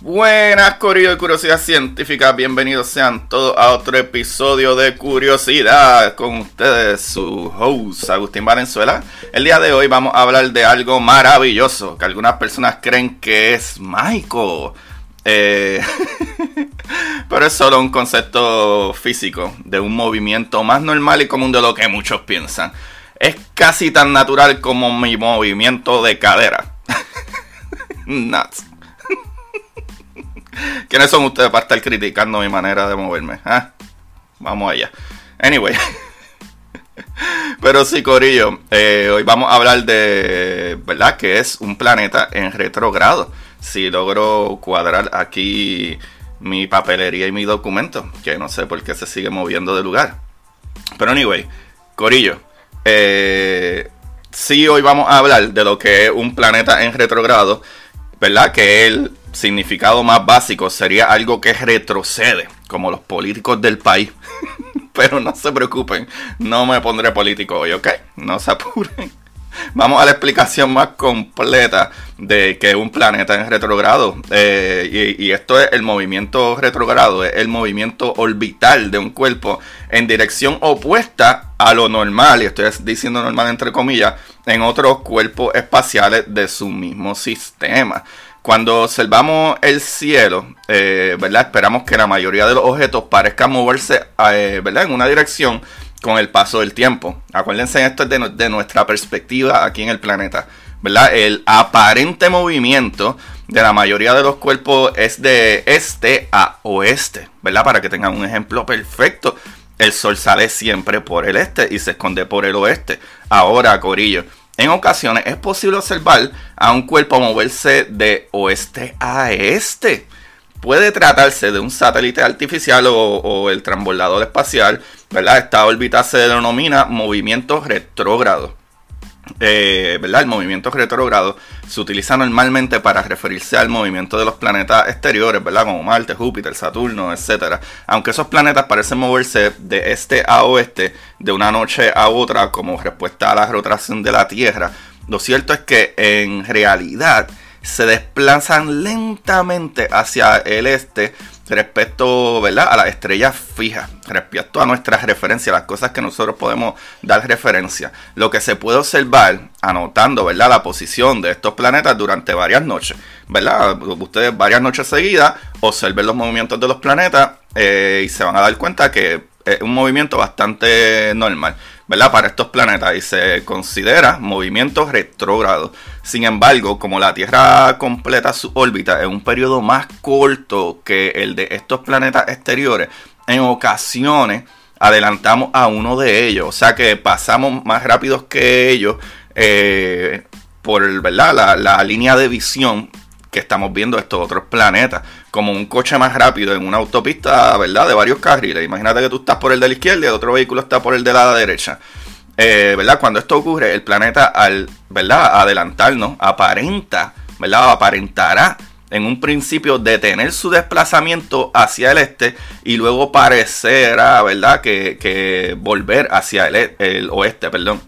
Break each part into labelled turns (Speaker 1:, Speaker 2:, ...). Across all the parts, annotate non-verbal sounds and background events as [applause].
Speaker 1: Buenas, Corillo de Curiosidad Científica. Bienvenidos sean todos a otro episodio de Curiosidad. Con ustedes, su host, Agustín Valenzuela. El día de hoy vamos a hablar de algo maravilloso que algunas personas creen que es mágico. Eh, [laughs] pero es solo un concepto físico de un movimiento más normal y común de lo que muchos piensan. Es casi tan natural como mi movimiento de cadera. [laughs] Nuts. [laughs] ¿Quiénes son ustedes para estar criticando mi manera de moverme? ¿Ah? Vamos allá. Anyway. Pero sí, Corillo, eh, hoy vamos a hablar de, ¿verdad? Que es un planeta en retrogrado. Si logro cuadrar aquí mi papelería y mi documento, que no sé por qué se sigue moviendo de lugar. Pero anyway, Corillo, eh, sí hoy vamos a hablar de lo que es un planeta en retrogrado, ¿verdad? Que el significado más básico sería algo que retrocede, como los políticos del país. [laughs] Pero no se preocupen, no me pondré político hoy, ¿ok? No se apuren. Vamos a la explicación más completa de que un planeta en retrogrado. Eh, y, esto es el movimiento retrogrado, es el movimiento orbital de un cuerpo en dirección opuesta a lo normal, y estoy diciendo normal entre comillas, en otros cuerpos espaciales de su mismo sistema. Cuando observamos el cielo, eh, ¿verdad? Esperamos que la mayoría de los objetos parezcan moverse eh, ¿verdad? en una dirección con el paso del tiempo. Acuérdense, esto es de, nuestra perspectiva aquí en el planeta. ¿verdad? El aparente movimiento de la mayoría de los cuerpos es de este a oeste, ¿verdad? Para que tengan un ejemplo perfecto. El sol sale siempre por el este y se esconde por el oeste. Ahora, Corillo, en ocasiones es posible observar a un cuerpo moverse de oeste a este. Puede tratarse de un satélite artificial o, o el transbordador espacial, ¿verdad? Esta órbita se denomina movimiento retrógrado. Eh, ¿verdad? El movimiento retrógrado se utiliza normalmente para referirse al movimiento de los planetas exteriores, ¿verdad? Como Marte, Júpiter, Saturno, etc. Aunque esos planetas parecen moverse de este a oeste de una noche a otra como respuesta a la rotación de la Tierra, lo cierto es que en realidad se desplazan lentamente hacia el este respecto ¿verdad? a las estrellas fijas, respecto a nuestras referencias, las cosas que nosotros podemos dar referencia. Lo que se puede observar anotando ¿verdad? la posición de estos planetas durante varias noches. ¿verdad? Ustedes varias noches seguidas observen los movimientos de los planetas eh, y se van a dar cuenta que es un movimiento bastante normal. ¿Verdad? Para estos planetas y se considera movimiento retrógrado. Sin embargo, como la Tierra completa su órbita en un periodo más corto que el de estos planetas exteriores, en ocasiones adelantamos a uno de ellos, o sea que pasamos más rápido que ellos eh, por ¿verdad? La línea de visión que estamos viendo estos otros planetas, como un coche más rápido en una autopista, ¿verdad? De varios carriles. Imagínate que tú estás por el de la izquierda y otro vehículo está por el de la derecha. Eh, ¿Verdad? Cuando esto ocurre, el planeta, al ¿verdad? adelantarnos, aparenta ¿verdad? Aparentará en un principio detener su desplazamiento hacia el este y luego parecerá, ¿verdad? Que, volver hacia el, el oeste, perdón.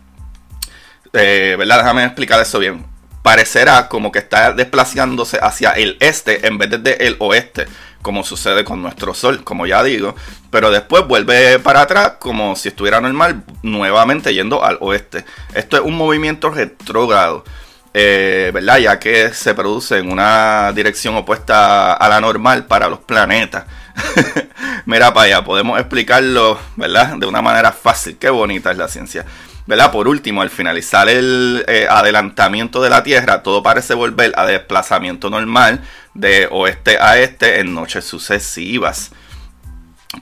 Speaker 1: Eh, ¿Verdad? Déjame explicar eso bien. Parecerá como que está desplazándose hacia el este en vez de el oeste, como sucede con nuestro Sol, como ya digo. Pero después vuelve para atrás como si estuviera normal, nuevamente yendo al oeste. Esto es un movimiento retrógrado. Eh, ¿verdad? Ya que se produce en una dirección opuesta a la normal para los planetas. [laughs] Mira para allá, podemos explicarlo, ¿verdad? De una manera fácil. Qué bonita es la ciencia. ¿Verdad? Por último, al finalizar el eh, adelantamiento de la Tierra, todo parece volver a desplazamiento normal de oeste a este en noches sucesivas.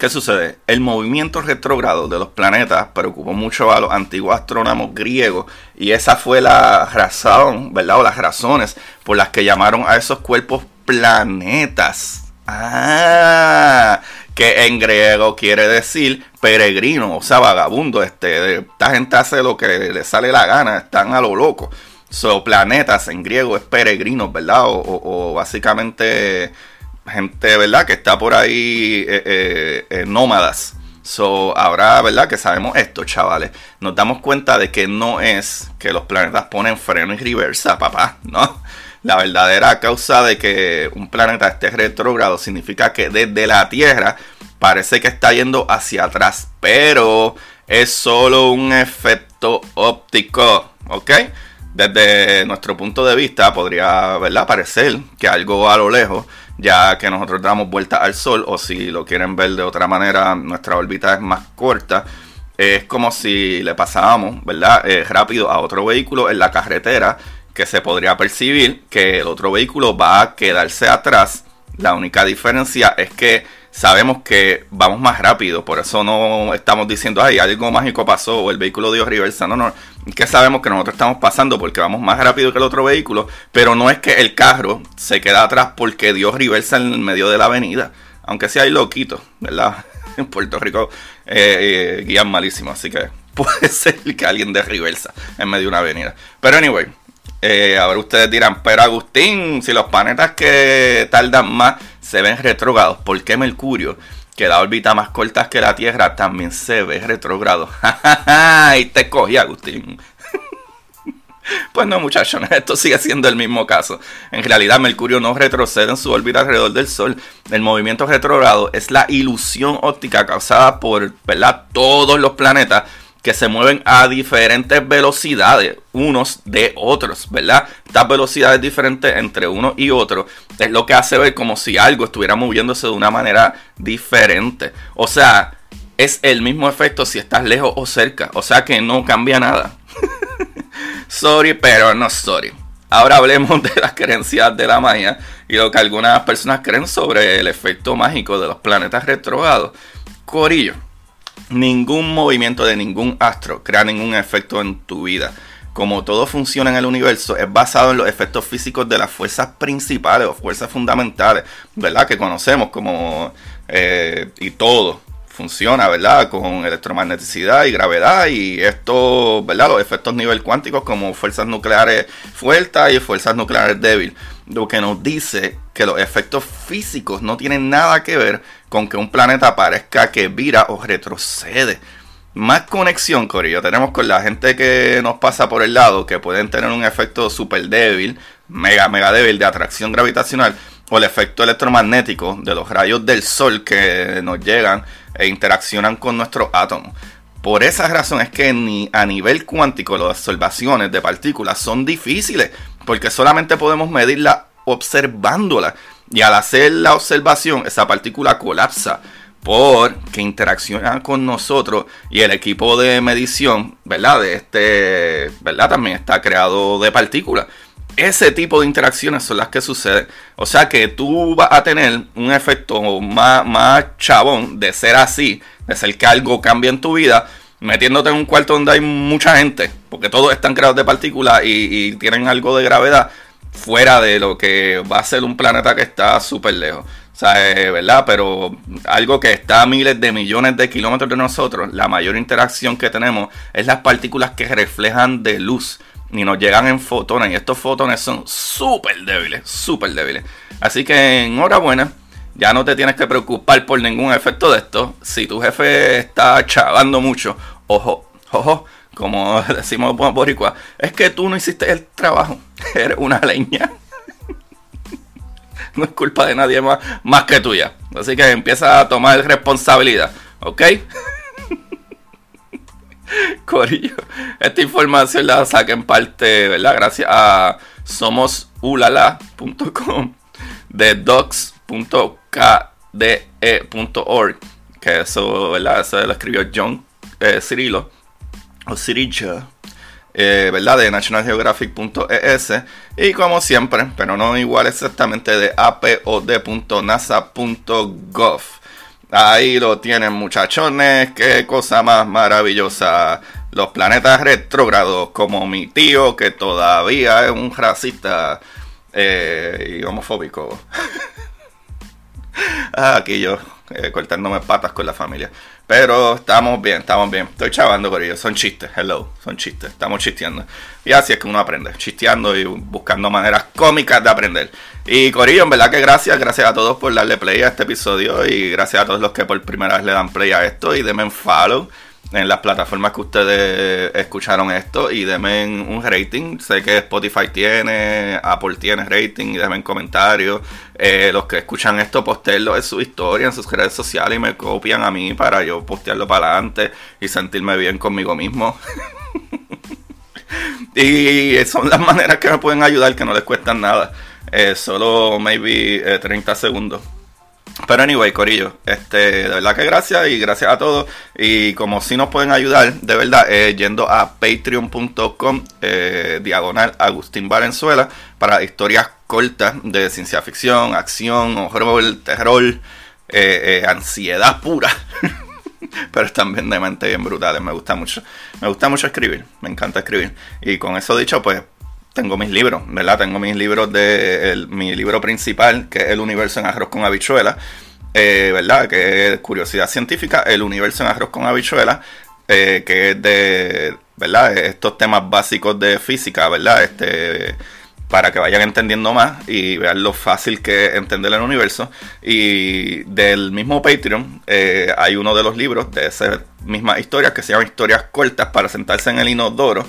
Speaker 1: ¿Qué sucede? El movimiento retrógrado de los planetas preocupó mucho a los antiguos astrónomos griegos y esa fue la razón, ¿verdad? O las razones por las que llamaron a esos cuerpos planetas. Ah, que en griego quiere decir peregrino, o sea, vagabundo. Este, esta gente hace lo que le sale la gana, están a lo loco. So, planetas en griego es peregrinos, ¿verdad? O, básicamente gente, ¿verdad? Que está por ahí eh, eh, eh, nómadas. So, ahora, ¿verdad? Que sabemos esto, chavales. Nos damos cuenta de que no es que los planetas ponen freno y reversa, papá, ¿no? La verdadera causa de que un planeta esté retrógrado significa que desde la Tierra parece que está yendo hacia atrás, pero es solo un efecto óptico, ¿ok? Desde nuestro punto de vista podría ¿verdad? parecer que algo a lo lejos, ya que nosotros damos vuelta al Sol, o si lo quieren ver de otra manera, nuestra órbita es más corta. Es como si le pasábamos, ¿verdad? Eh, rápido a otro vehículo en la carretera que se podría percibir que el otro vehículo va a quedarse atrás. La única diferencia es que sabemos que vamos más rápido, por eso no estamos diciendo, ay, algo mágico pasó o el vehículo dio reversa. No, no, que sabemos que nosotros estamos pasando porque vamos más rápido que el otro vehículo, pero no es que el carro se queda atrás porque dio reversa en medio de la avenida, aunque sea hay loquitos, ¿verdad? [laughs] En Puerto Rico eh, eh, guían malísimo, así que [laughs] puede ser que alguien dé reversa en medio de una avenida. Pero anyway, eh, ahora ustedes dirán, pero Agustín, si los planetas que tardan más se ven retrógrados, ¿por qué Mercurio, que da órbita más corta que la Tierra, también se ve retrógrado? [laughs] y te cogí, Agustín. [laughs] Pues no, muchachos, [laughs] esto sigue siendo el mismo caso. En realidad, Mercurio no retrocede en su órbita alrededor del Sol. El movimiento retrógrado es la ilusión óptica causada por ¿verdad? todos los planetas que se mueven a diferentes velocidades unos de otros, ¿verdad? Estas velocidades diferentes entre uno y otro es lo que hace ver como si algo estuviera moviéndose de una manera diferente. O sea, es el mismo efecto si estás lejos o cerca. O sea que no cambia nada. [laughs] sorry, pero no sorry. Ahora hablemos de las creencias de la magia y lo que algunas personas creen sobre el efecto mágico de los planetas retrógrados. Corillo ningún movimiento de ningún astro crea ningún efecto en tu vida. Como todo funciona en el universo, es basado en los efectos físicos de las fuerzas principales o fuerzas fundamentales, ¿verdad? Que conocemos como... Eh, y todo funciona, ¿verdad? Con electromagneticidad y gravedad y esto, ¿verdad? Los efectos nivel cuánticos como fuerzas nucleares fuertes y fuerzas nucleares débiles. Lo que nos dice que los efectos físicos no tienen nada que ver con que un planeta parezca que vira o retrocede. Más conexión, Corillo, tenemos con la gente que nos pasa por el lado, que pueden tener un efecto súper débil, mega, mega débil de atracción gravitacional, o el efecto electromagnético de los rayos del Sol que nos llegan e interaccionan con nuestros átomos. Por esa razón es que ni a nivel cuántico las observaciones de partículas son difíciles, porque solamente podemos medirla observándola. Y al hacer la observación, esa partícula colapsa porque interacciona con nosotros y el equipo de medición, ¿verdad? De este, ¿verdad? También está creado de partículas. Ese tipo de interacciones son las que suceden. O sea que tú vas a tener un efecto más, más chabón de ser así, de ser que algo cambie en tu vida, metiéndote en un cuarto donde hay mucha gente, porque todos están creados de partículas y, y tienen algo de gravedad fuera de lo que va a ser un planeta que está súper lejos. O sea, ¿verdad? Pero algo que está a miles de millones de kilómetros de nosotros, la mayor interacción que tenemos es las partículas que reflejan de luz. ni nos llegan en fotones. Y estos fotones son súper débiles, súper débiles. Así que enhorabuena. Ya no te tienes que preocupar por ningún efecto de esto. Si tu jefe está chavando mucho, ojo, ojo, como [laughs] decimos boricua, es que tú no hiciste el trabajo. [laughs] Eres una leña. [laughs] no es culpa de nadie más, más que tuya. Así que empieza a tomar responsabilidad, ¿ok? Corillo, esta información la saqué en parte, ¿verdad? Gracias a somosulala.com de docs.kde.org, que eso, ¿verdad? Eso lo escribió John eh, Cirilo, o Cirilla, eh, ¿verdad? De nationalgeographic.es y como siempre, pero no igual exactamente, de apod.nasa.gov. Ahí lo tienen muchachones, qué cosa más maravillosa. Los planetas retrógrados, como mi tío que todavía es un racista eh, y homofóbico. [laughs] Ah, aquí yo eh, cortándome patas con la familia. Pero estamos bien, estamos bien. Estoy chavando con ellos. Son chistes, hello, son chistes. Estamos chisteando. Y así es que uno aprende, chisteando y buscando maneras cómicas de aprender. Y Corillo, en verdad que gracias, gracias a todos por darle play a este episodio y gracias a todos los que por primera vez le dan play a esto y denme follow en las plataformas que ustedes escucharon esto y denme un rating. Sé que Spotify tiene, Apple tiene rating y denme comentarios. Eh, los que escuchan esto, postenlo en su historia, en sus redes sociales y me copian a mí para yo postearlo para adelante y sentirme bien conmigo mismo. [laughs] y son las maneras que me pueden ayudar que no les cuestan nada. Eh, solo maybe 30 eh, segundos. Pero anyway, Corillo, este, de verdad que gracias y gracias a todos. Y como si nos pueden ayudar, de verdad, eh, yendo a patreon.com, eh, diagonal Agustín Valenzuela, para historias cortas de ciencia ficción, acción, horror, terror, eh, ansiedad pura. [laughs] Pero también de mente bien brutales, me gusta mucho. Me gusta mucho escribir, me encanta escribir. Y con eso dicho, pues tengo mis libros, ¿verdad? Tengo mis libros de mi libro principal, que es El universo en arroz con habichuela, eh, ¿verdad? Que es curiosidad científica, El universo en arroz con habichuela, eh, que es de, ¿verdad? Estos temas básicos de física, ¿verdad? Este para que vayan entendiendo más y vean lo fácil que es entender el universo. Y del mismo Patreon eh, hay uno de los libros de esa misma historia que se llama Historias cortas para sentarse en el inodoro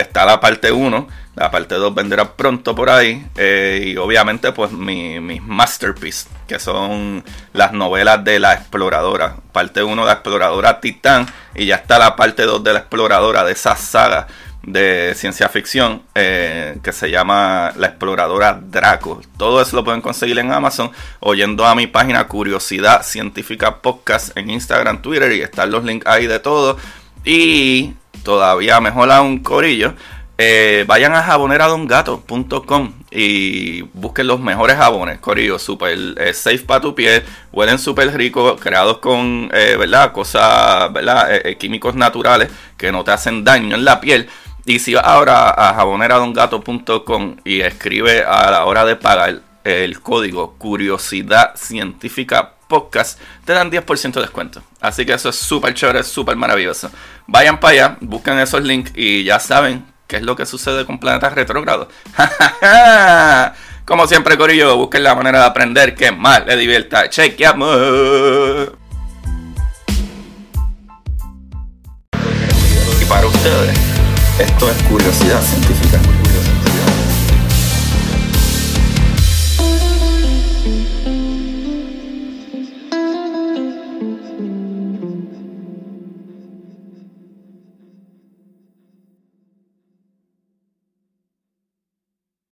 Speaker 1: está la parte 1, la parte 2 vendrá pronto por ahí, eh, y obviamente pues mis mi masterpiece, que son las novelas de la exploradora, parte 1 de la exploradora Titán, y ya está la parte 2 de la exploradora, de esa saga de ciencia ficción eh, que se llama La Exploradora Draco. Todo eso lo pueden conseguir en Amazon oyendo a mi página Curiosidad Científica Podcast en Instagram, Twitter y están los links ahí de todo. Y todavía mejor un Corillo, eh, vayan a jaboneradongato.com y busquen los mejores jabones, Corillo, super eh, safe para tu piel, huelen súper ricos, creados con, eh, ¿verdad? Cosas, ¿verdad? químicos naturales que no te hacen daño en la piel. Y si vas ahora a jaboneradongato.com y escribe a la hora de pagar el código Curiosidad Científica Podcast, te dan 10% de descuento. Así que eso es súper chévere, súper maravilloso. Vayan para allá, busquen esos links y ya saben qué es lo que sucede con planetas retrógrados. [laughs] Como siempre, Corillo, busquen la manera de aprender que más les divierta. Chequeamos.
Speaker 2: Y para ustedes, esto es curiosidad científica.